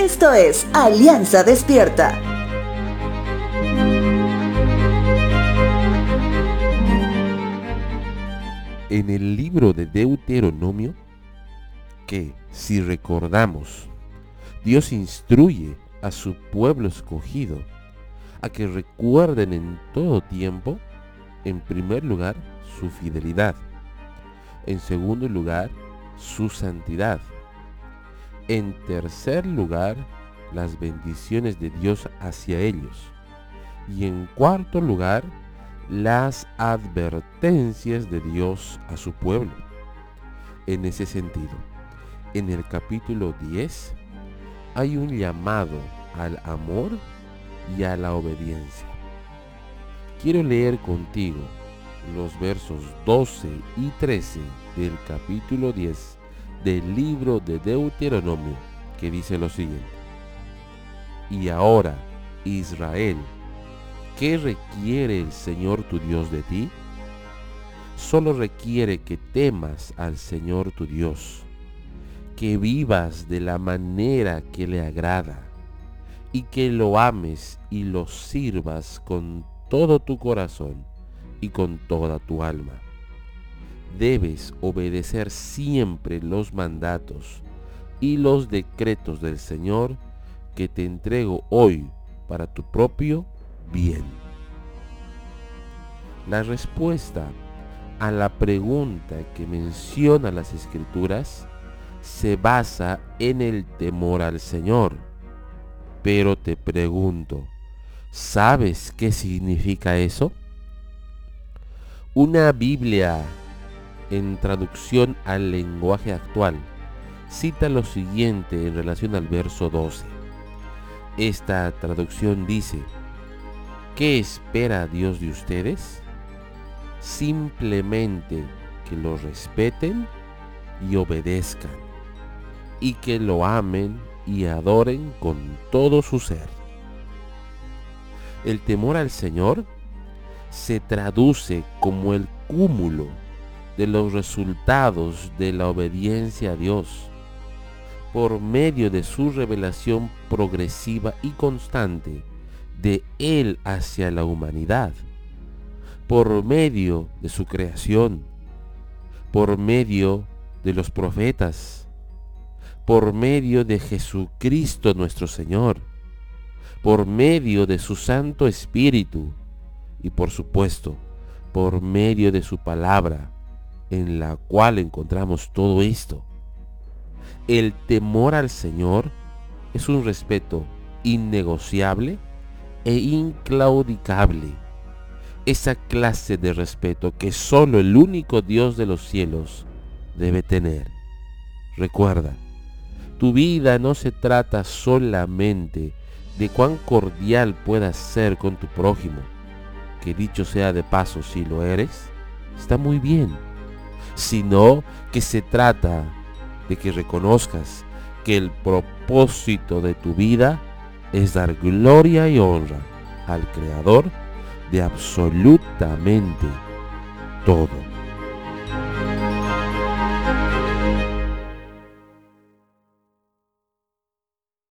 Esto es Alianza Despierta. En el libro de Deuteronomio, que si recordamos, Dios instruye a su pueblo escogido a que recuerden en todo tiempo, en primer lugar, su fidelidad, en segundo lugar, su santidad, en tercer lugar, las bendiciones de Dios hacia ellos. Y en cuarto lugar, las advertencias de Dios a su pueblo. En ese sentido, en el capítulo 10 hay un llamado al amor y a la obediencia. Quiero leer contigo los versos 12 y 13 del capítulo 10 del libro de Deuteronomio, que dice lo siguiente. Y ahora, Israel, ¿qué requiere el Señor tu Dios de ti? Solo requiere que temas al Señor tu Dios, que vivas de la manera que le agrada, y que lo ames y lo sirvas con todo tu corazón y con toda tu alma debes obedecer siempre los mandatos y los decretos del Señor que te entrego hoy para tu propio bien. La respuesta a la pregunta que menciona las escrituras se basa en el temor al Señor. Pero te pregunto, ¿sabes qué significa eso? Una Biblia en traducción al lenguaje actual, cita lo siguiente en relación al verso 12. Esta traducción dice, ¿qué espera Dios de ustedes? Simplemente que lo respeten y obedezcan, y que lo amen y adoren con todo su ser. El temor al Señor se traduce como el cúmulo de los resultados de la obediencia a Dios por medio de su revelación progresiva y constante de Él hacia la humanidad, por medio de su creación, por medio de los profetas, por medio de Jesucristo nuestro Señor, por medio de su Santo Espíritu y por supuesto por medio de su palabra en la cual encontramos todo esto. El temor al Señor es un respeto innegociable e inclaudicable. Esa clase de respeto que solo el único Dios de los cielos debe tener. Recuerda, tu vida no se trata solamente de cuán cordial puedas ser con tu prójimo, que dicho sea de paso si lo eres, está muy bien sino que se trata de que reconozcas que el propósito de tu vida es dar gloria y honra al Creador de absolutamente todo.